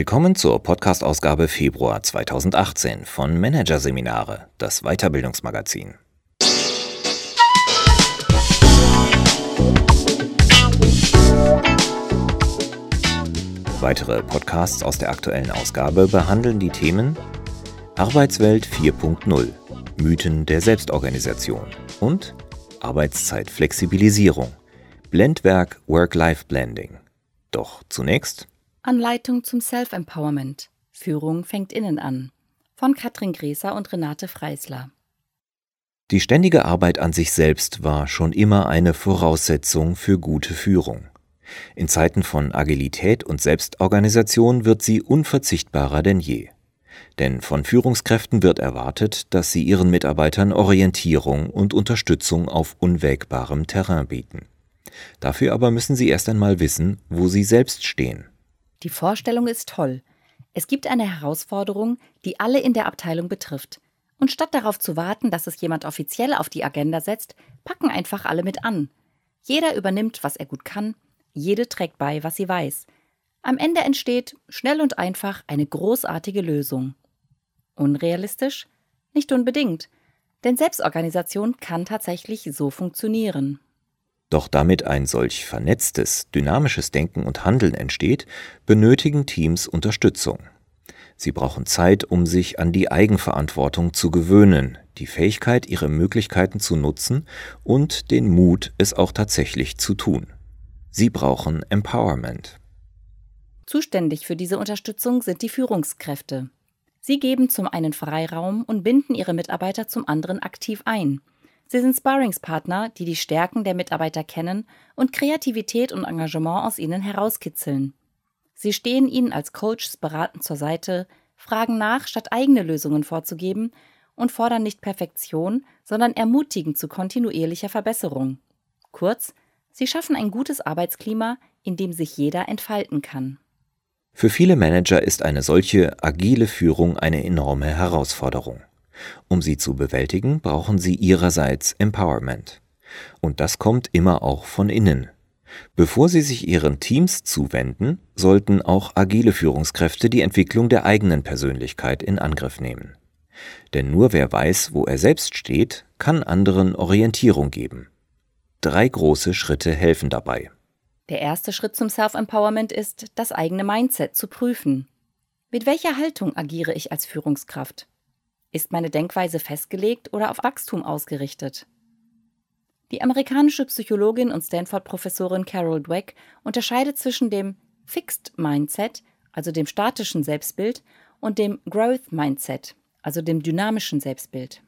Willkommen zur Podcast-Ausgabe Februar 2018 von Managerseminare, das Weiterbildungsmagazin. Weitere Podcasts aus der aktuellen Ausgabe behandeln die Themen Arbeitswelt 4.0, Mythen der Selbstorganisation und Arbeitszeitflexibilisierung, Blendwerk Work-Life-Blending. Doch zunächst Anleitung zum Self-Empowerment. Führung fängt innen an. Von Katrin Gräser und Renate Freisler. Die ständige Arbeit an sich selbst war schon immer eine Voraussetzung für gute Führung. In Zeiten von Agilität und Selbstorganisation wird sie unverzichtbarer denn je. Denn von Führungskräften wird erwartet, dass sie ihren Mitarbeitern Orientierung und Unterstützung auf unwägbarem Terrain bieten. Dafür aber müssen sie erst einmal wissen, wo sie selbst stehen. Die Vorstellung ist toll. Es gibt eine Herausforderung, die alle in der Abteilung betrifft. Und statt darauf zu warten, dass es jemand offiziell auf die Agenda setzt, packen einfach alle mit an. Jeder übernimmt, was er gut kann, jede trägt bei, was sie weiß. Am Ende entsteht schnell und einfach eine großartige Lösung. Unrealistisch? Nicht unbedingt, denn Selbstorganisation kann tatsächlich so funktionieren. Doch damit ein solch vernetztes, dynamisches Denken und Handeln entsteht, benötigen Teams Unterstützung. Sie brauchen Zeit, um sich an die Eigenverantwortung zu gewöhnen, die Fähigkeit, ihre Möglichkeiten zu nutzen und den Mut, es auch tatsächlich zu tun. Sie brauchen Empowerment. Zuständig für diese Unterstützung sind die Führungskräfte. Sie geben zum einen Freiraum und binden ihre Mitarbeiter zum anderen aktiv ein. Sie sind Sparringspartner, die die Stärken der Mitarbeiter kennen und Kreativität und Engagement aus ihnen herauskitzeln. Sie stehen ihnen als Coaches beratend zur Seite, fragen nach, statt eigene Lösungen vorzugeben und fordern nicht Perfektion, sondern ermutigen zu kontinuierlicher Verbesserung. Kurz, sie schaffen ein gutes Arbeitsklima, in dem sich jeder entfalten kann. Für viele Manager ist eine solche agile Führung eine enorme Herausforderung. Um sie zu bewältigen, brauchen sie ihrerseits Empowerment. Und das kommt immer auch von innen. Bevor sie sich ihren Teams zuwenden, sollten auch agile Führungskräfte die Entwicklung der eigenen Persönlichkeit in Angriff nehmen. Denn nur wer weiß, wo er selbst steht, kann anderen Orientierung geben. Drei große Schritte helfen dabei. Der erste Schritt zum Self-Empowerment ist, das eigene Mindset zu prüfen. Mit welcher Haltung agiere ich als Führungskraft? Ist meine Denkweise festgelegt oder auf Wachstum ausgerichtet? Die amerikanische Psychologin und Stanford-Professorin Carol Dweck unterscheidet zwischen dem Fixed Mindset, also dem statischen Selbstbild, und dem Growth Mindset, also dem dynamischen Selbstbild.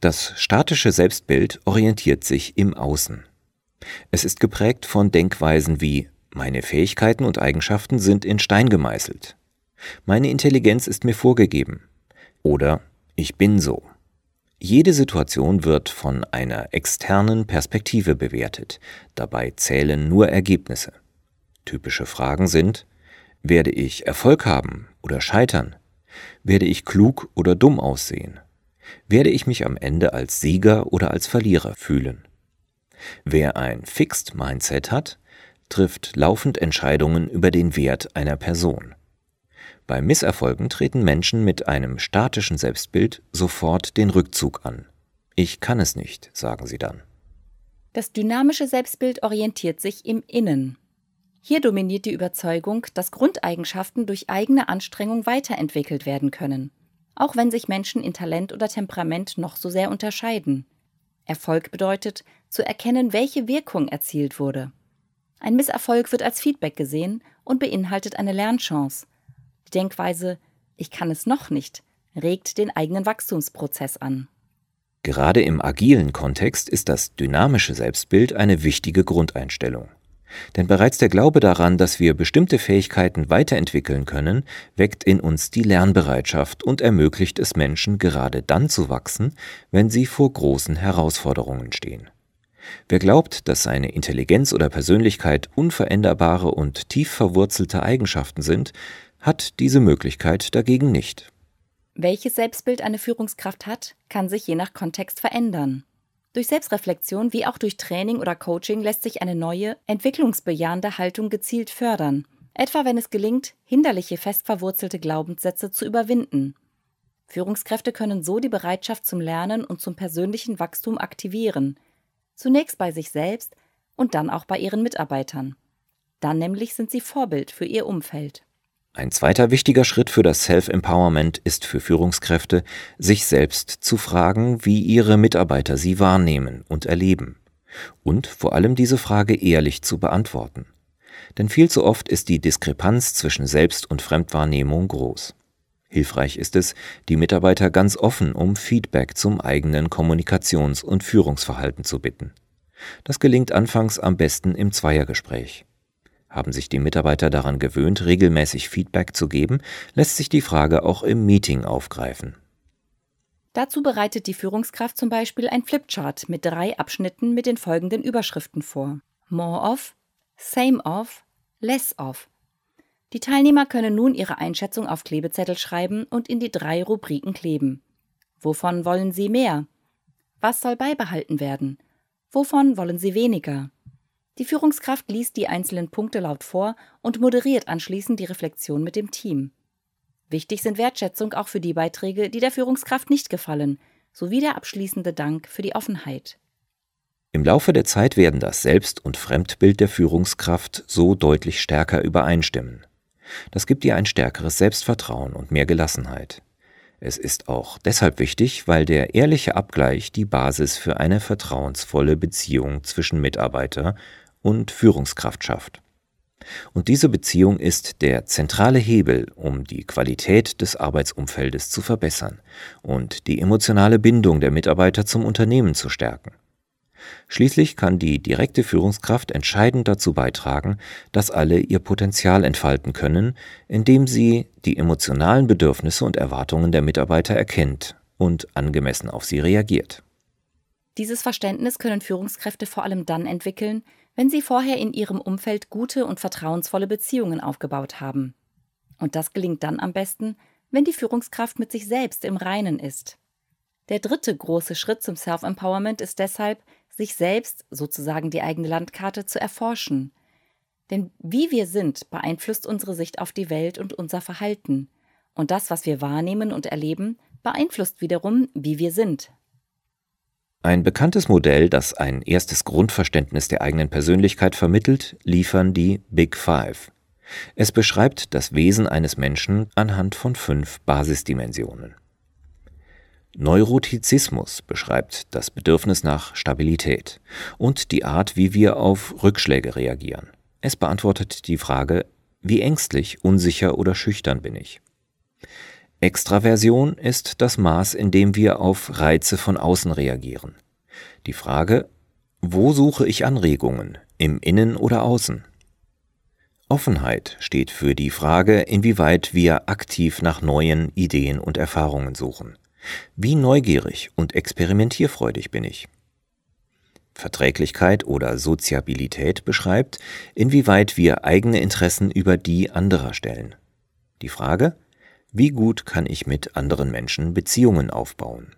Das statische Selbstbild orientiert sich im Außen. Es ist geprägt von Denkweisen wie meine Fähigkeiten und Eigenschaften sind in Stein gemeißelt. Meine Intelligenz ist mir vorgegeben. Oder ich bin so. Jede Situation wird von einer externen Perspektive bewertet, dabei zählen nur Ergebnisse. Typische Fragen sind Werde ich Erfolg haben oder scheitern? Werde ich klug oder dumm aussehen? Werde ich mich am Ende als Sieger oder als Verlierer fühlen? Wer ein Fixed Mindset hat, trifft laufend Entscheidungen über den Wert einer Person. Bei Misserfolgen treten Menschen mit einem statischen Selbstbild sofort den Rückzug an. Ich kann es nicht, sagen sie dann. Das dynamische Selbstbild orientiert sich im Innen. Hier dominiert die Überzeugung, dass Grundeigenschaften durch eigene Anstrengung weiterentwickelt werden können, auch wenn sich Menschen in Talent oder Temperament noch so sehr unterscheiden. Erfolg bedeutet, zu erkennen, welche Wirkung erzielt wurde. Ein Misserfolg wird als Feedback gesehen und beinhaltet eine Lernchance, die Denkweise ich kann es noch nicht regt den eigenen Wachstumsprozess an. Gerade im agilen Kontext ist das dynamische Selbstbild eine wichtige Grundeinstellung. Denn bereits der Glaube daran, dass wir bestimmte Fähigkeiten weiterentwickeln können, weckt in uns die Lernbereitschaft und ermöglicht es Menschen gerade dann zu wachsen, wenn sie vor großen Herausforderungen stehen. Wer glaubt, dass seine Intelligenz oder Persönlichkeit unveränderbare und tief verwurzelte Eigenschaften sind, hat diese Möglichkeit dagegen nicht. Welches Selbstbild eine Führungskraft hat, kann sich je nach Kontext verändern. Durch Selbstreflexion wie auch durch Training oder Coaching lässt sich eine neue, entwicklungsbejahende Haltung gezielt fördern. etwa wenn es gelingt, hinderliche fest verwurzelte Glaubenssätze zu überwinden. Führungskräfte können so die Bereitschaft zum Lernen und zum persönlichen Wachstum aktivieren, zunächst bei sich selbst und dann auch bei ihren Mitarbeitern. Dann nämlich sind sie Vorbild für ihr Umfeld. Ein zweiter wichtiger Schritt für das Self-Empowerment ist für Führungskräfte, sich selbst zu fragen, wie ihre Mitarbeiter sie wahrnehmen und erleben. Und vor allem diese Frage ehrlich zu beantworten. Denn viel zu oft ist die Diskrepanz zwischen Selbst- und Fremdwahrnehmung groß. Hilfreich ist es, die Mitarbeiter ganz offen um Feedback zum eigenen Kommunikations- und Führungsverhalten zu bitten. Das gelingt anfangs am besten im Zweiergespräch. Haben sich die Mitarbeiter daran gewöhnt, regelmäßig Feedback zu geben, lässt sich die Frage auch im Meeting aufgreifen. Dazu bereitet die Führungskraft zum Beispiel ein Flipchart mit drei Abschnitten mit den folgenden Überschriften vor. More of, Same of, Less of. Die Teilnehmer können nun ihre Einschätzung auf Klebezettel schreiben und in die drei Rubriken kleben. Wovon wollen Sie mehr? Was soll beibehalten werden? Wovon wollen Sie weniger? Die Führungskraft liest die einzelnen Punkte laut vor und moderiert anschließend die Reflexion mit dem Team. Wichtig sind Wertschätzung auch für die Beiträge, die der Führungskraft nicht gefallen, sowie der abschließende Dank für die Offenheit. Im Laufe der Zeit werden das Selbst- und Fremdbild der Führungskraft so deutlich stärker übereinstimmen. Das gibt ihr ein stärkeres Selbstvertrauen und mehr Gelassenheit. Es ist auch deshalb wichtig, weil der ehrliche Abgleich die Basis für eine vertrauensvolle Beziehung zwischen Mitarbeiter und Führungskraft schafft. Und diese Beziehung ist der zentrale Hebel, um die Qualität des Arbeitsumfeldes zu verbessern und die emotionale Bindung der Mitarbeiter zum Unternehmen zu stärken. Schließlich kann die direkte Führungskraft entscheidend dazu beitragen, dass alle ihr Potenzial entfalten können, indem sie die emotionalen Bedürfnisse und Erwartungen der Mitarbeiter erkennt und angemessen auf sie reagiert. Dieses Verständnis können Führungskräfte vor allem dann entwickeln, wenn sie vorher in ihrem Umfeld gute und vertrauensvolle Beziehungen aufgebaut haben. Und das gelingt dann am besten, wenn die Führungskraft mit sich selbst im Reinen ist. Der dritte große Schritt zum Self-Empowerment ist deshalb, sich selbst, sozusagen die eigene Landkarte, zu erforschen. Denn wie wir sind, beeinflusst unsere Sicht auf die Welt und unser Verhalten. Und das, was wir wahrnehmen und erleben, beeinflusst wiederum, wie wir sind. Ein bekanntes Modell, das ein erstes Grundverständnis der eigenen Persönlichkeit vermittelt, liefern die Big Five. Es beschreibt das Wesen eines Menschen anhand von fünf Basisdimensionen. Neurotizismus beschreibt das Bedürfnis nach Stabilität und die Art, wie wir auf Rückschläge reagieren. Es beantwortet die Frage, wie ängstlich, unsicher oder schüchtern bin ich. Extraversion ist das Maß, in dem wir auf Reize von außen reagieren. Die Frage, wo suche ich Anregungen, im Innen oder Außen? Offenheit steht für die Frage, inwieweit wir aktiv nach neuen Ideen und Erfahrungen suchen. Wie neugierig und experimentierfreudig bin ich? Verträglichkeit oder Soziabilität beschreibt, inwieweit wir eigene Interessen über die anderer stellen. Die Frage, wie gut kann ich mit anderen Menschen Beziehungen aufbauen?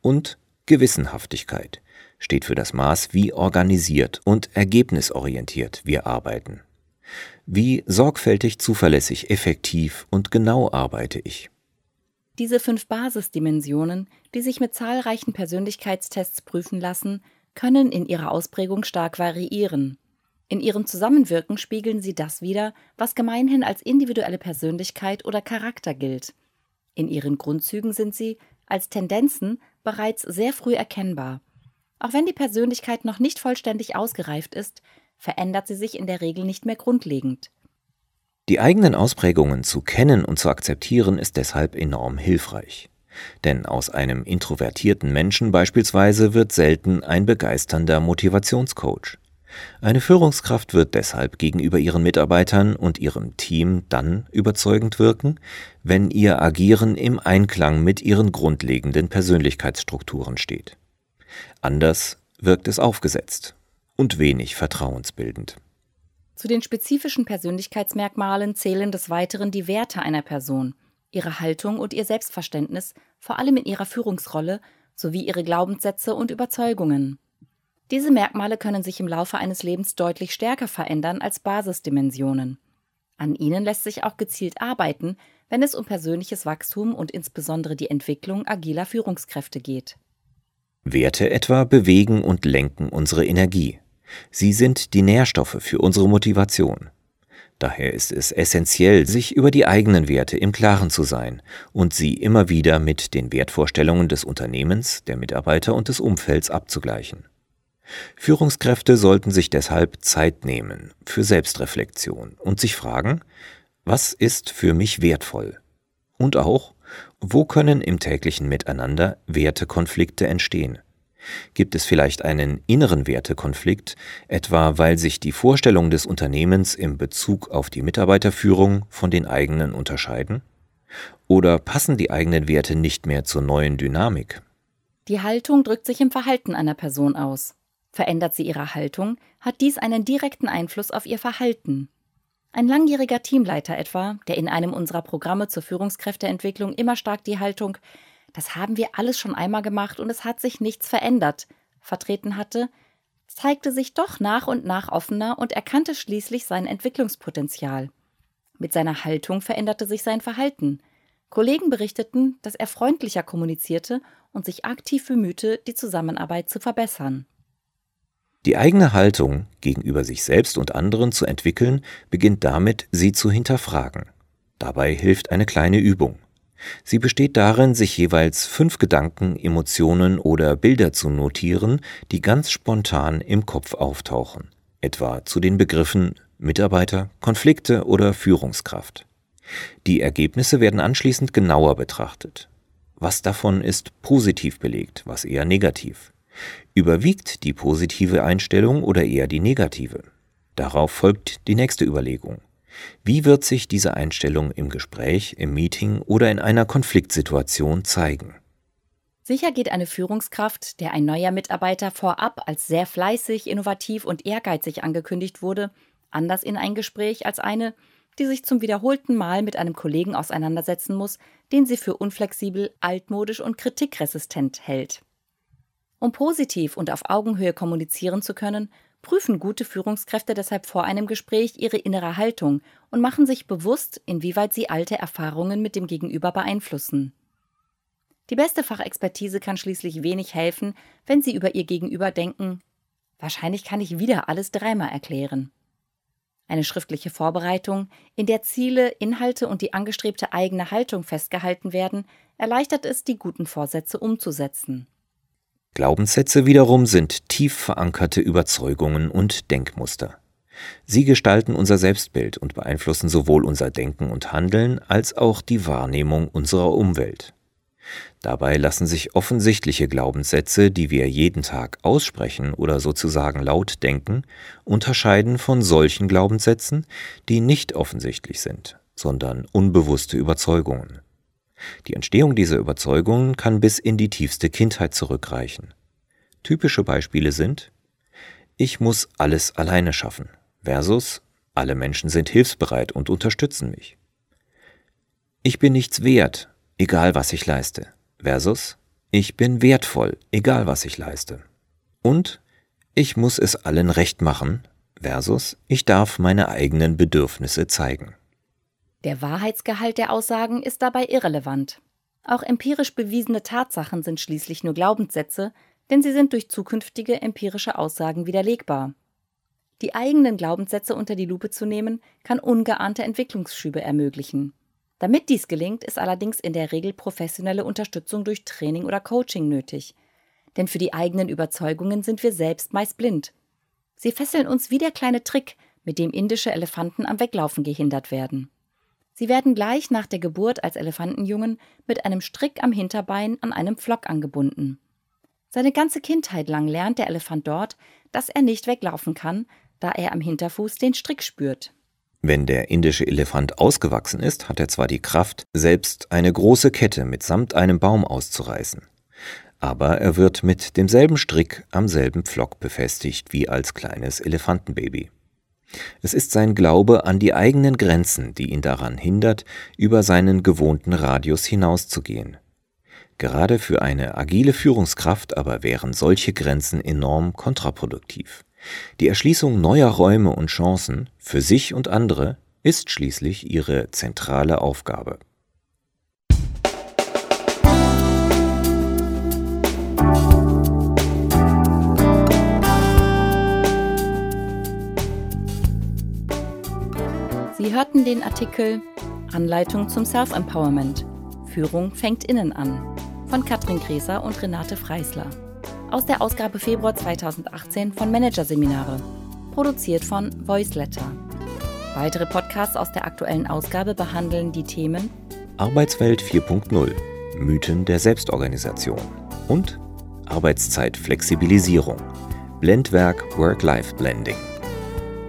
Und Gewissenhaftigkeit steht für das Maß, wie organisiert und ergebnisorientiert wir arbeiten. Wie sorgfältig, zuverlässig, effektiv und genau arbeite ich. Diese fünf Basisdimensionen, die sich mit zahlreichen Persönlichkeitstests prüfen lassen, können in ihrer Ausprägung stark variieren. In ihrem Zusammenwirken spiegeln sie das wider, was gemeinhin als individuelle Persönlichkeit oder Charakter gilt. In ihren Grundzügen sind sie, als Tendenzen, bereits sehr früh erkennbar. Auch wenn die Persönlichkeit noch nicht vollständig ausgereift ist, verändert sie sich in der Regel nicht mehr grundlegend. Die eigenen Ausprägungen zu kennen und zu akzeptieren ist deshalb enorm hilfreich. Denn aus einem introvertierten Menschen beispielsweise wird selten ein begeisternder Motivationscoach. Eine Führungskraft wird deshalb gegenüber ihren Mitarbeitern und ihrem Team dann überzeugend wirken, wenn ihr Agieren im Einklang mit ihren grundlegenden Persönlichkeitsstrukturen steht. Anders wirkt es aufgesetzt und wenig vertrauensbildend. Zu den spezifischen Persönlichkeitsmerkmalen zählen des Weiteren die Werte einer Person, ihre Haltung und ihr Selbstverständnis, vor allem in ihrer Führungsrolle, sowie ihre Glaubenssätze und Überzeugungen. Diese Merkmale können sich im Laufe eines Lebens deutlich stärker verändern als Basisdimensionen. An ihnen lässt sich auch gezielt arbeiten, wenn es um persönliches Wachstum und insbesondere die Entwicklung agiler Führungskräfte geht. Werte etwa bewegen und lenken unsere Energie. Sie sind die Nährstoffe für unsere Motivation. Daher ist es essentiell, sich über die eigenen Werte im Klaren zu sein und sie immer wieder mit den Wertvorstellungen des Unternehmens, der Mitarbeiter und des Umfelds abzugleichen. Führungskräfte sollten sich deshalb Zeit nehmen für Selbstreflexion und sich fragen, was ist für mich wertvoll? Und auch, wo können im täglichen Miteinander Wertekonflikte entstehen? Gibt es vielleicht einen inneren Wertekonflikt, etwa weil sich die Vorstellungen des Unternehmens im Bezug auf die Mitarbeiterführung von den eigenen unterscheiden? Oder passen die eigenen Werte nicht mehr zur neuen Dynamik? Die Haltung drückt sich im Verhalten einer Person aus. Verändert sie ihre Haltung, hat dies einen direkten Einfluss auf ihr Verhalten. Ein langjähriger Teamleiter etwa, der in einem unserer Programme zur Führungskräfteentwicklung immer stark die Haltung das haben wir alles schon einmal gemacht und es hat sich nichts verändert, vertreten hatte, zeigte sich doch nach und nach offener und erkannte schließlich sein Entwicklungspotenzial. Mit seiner Haltung veränderte sich sein Verhalten. Kollegen berichteten, dass er freundlicher kommunizierte und sich aktiv bemühte, die Zusammenarbeit zu verbessern. Die eigene Haltung gegenüber sich selbst und anderen zu entwickeln, beginnt damit, sie zu hinterfragen. Dabei hilft eine kleine Übung. Sie besteht darin, sich jeweils fünf Gedanken, Emotionen oder Bilder zu notieren, die ganz spontan im Kopf auftauchen, etwa zu den Begriffen Mitarbeiter, Konflikte oder Führungskraft. Die Ergebnisse werden anschließend genauer betrachtet. Was davon ist positiv belegt, was eher negativ? Überwiegt die positive Einstellung oder eher die negative? Darauf folgt die nächste Überlegung. Wie wird sich diese Einstellung im Gespräch, im Meeting oder in einer Konfliktsituation zeigen? Sicher geht eine Führungskraft, der ein neuer Mitarbeiter vorab als sehr fleißig, innovativ und ehrgeizig angekündigt wurde, anders in ein Gespräch als eine, die sich zum wiederholten Mal mit einem Kollegen auseinandersetzen muss, den sie für unflexibel, altmodisch und kritikresistent hält. Um positiv und auf Augenhöhe kommunizieren zu können, prüfen gute Führungskräfte deshalb vor einem Gespräch ihre innere Haltung und machen sich bewusst, inwieweit sie alte Erfahrungen mit dem Gegenüber beeinflussen. Die beste Fachexpertise kann schließlich wenig helfen, wenn Sie über Ihr Gegenüber denken, wahrscheinlich kann ich wieder alles dreimal erklären. Eine schriftliche Vorbereitung, in der Ziele, Inhalte und die angestrebte eigene Haltung festgehalten werden, erleichtert es, die guten Vorsätze umzusetzen. Glaubenssätze wiederum sind tief verankerte Überzeugungen und Denkmuster. Sie gestalten unser Selbstbild und beeinflussen sowohl unser Denken und Handeln als auch die Wahrnehmung unserer Umwelt. Dabei lassen sich offensichtliche Glaubenssätze, die wir jeden Tag aussprechen oder sozusagen laut denken, unterscheiden von solchen Glaubenssätzen, die nicht offensichtlich sind, sondern unbewusste Überzeugungen. Die Entstehung dieser Überzeugungen kann bis in die tiefste Kindheit zurückreichen. Typische Beispiele sind Ich muss alles alleine schaffen versus Alle Menschen sind hilfsbereit und unterstützen mich. Ich bin nichts wert, egal was ich leiste versus Ich bin wertvoll, egal was ich leiste. Und Ich muss es allen recht machen versus Ich darf meine eigenen Bedürfnisse zeigen. Der Wahrheitsgehalt der Aussagen ist dabei irrelevant. Auch empirisch bewiesene Tatsachen sind schließlich nur Glaubenssätze, denn sie sind durch zukünftige empirische Aussagen widerlegbar. Die eigenen Glaubenssätze unter die Lupe zu nehmen, kann ungeahnte Entwicklungsschübe ermöglichen. Damit dies gelingt, ist allerdings in der Regel professionelle Unterstützung durch Training oder Coaching nötig. Denn für die eigenen Überzeugungen sind wir selbst meist blind. Sie fesseln uns wie der kleine Trick, mit dem indische Elefanten am Weglaufen gehindert werden. Sie werden gleich nach der Geburt als Elefantenjungen mit einem Strick am Hinterbein an einem Pflock angebunden. Seine ganze Kindheit lang lernt der Elefant dort, dass er nicht weglaufen kann, da er am Hinterfuß den Strick spürt. Wenn der indische Elefant ausgewachsen ist, hat er zwar die Kraft, selbst eine große Kette mitsamt einem Baum auszureißen. Aber er wird mit demselben Strick am selben Pflock befestigt wie als kleines Elefantenbaby. Es ist sein Glaube an die eigenen Grenzen, die ihn daran hindert, über seinen gewohnten Radius hinauszugehen. Gerade für eine agile Führungskraft aber wären solche Grenzen enorm kontraproduktiv. Die Erschließung neuer Räume und Chancen für sich und andere ist schließlich ihre zentrale Aufgabe. Sie hörten den Artikel Anleitung zum Self-Empowerment. Führung fängt innen an von Katrin Gräser und Renate Freisler. Aus der Ausgabe Februar 2018 von Managerseminare. Produziert von Voiceletter. Weitere Podcasts aus der aktuellen Ausgabe behandeln die Themen Arbeitswelt 4.0 Mythen der Selbstorganisation und Arbeitszeitflexibilisierung Blendwerk Work-Life-Blending.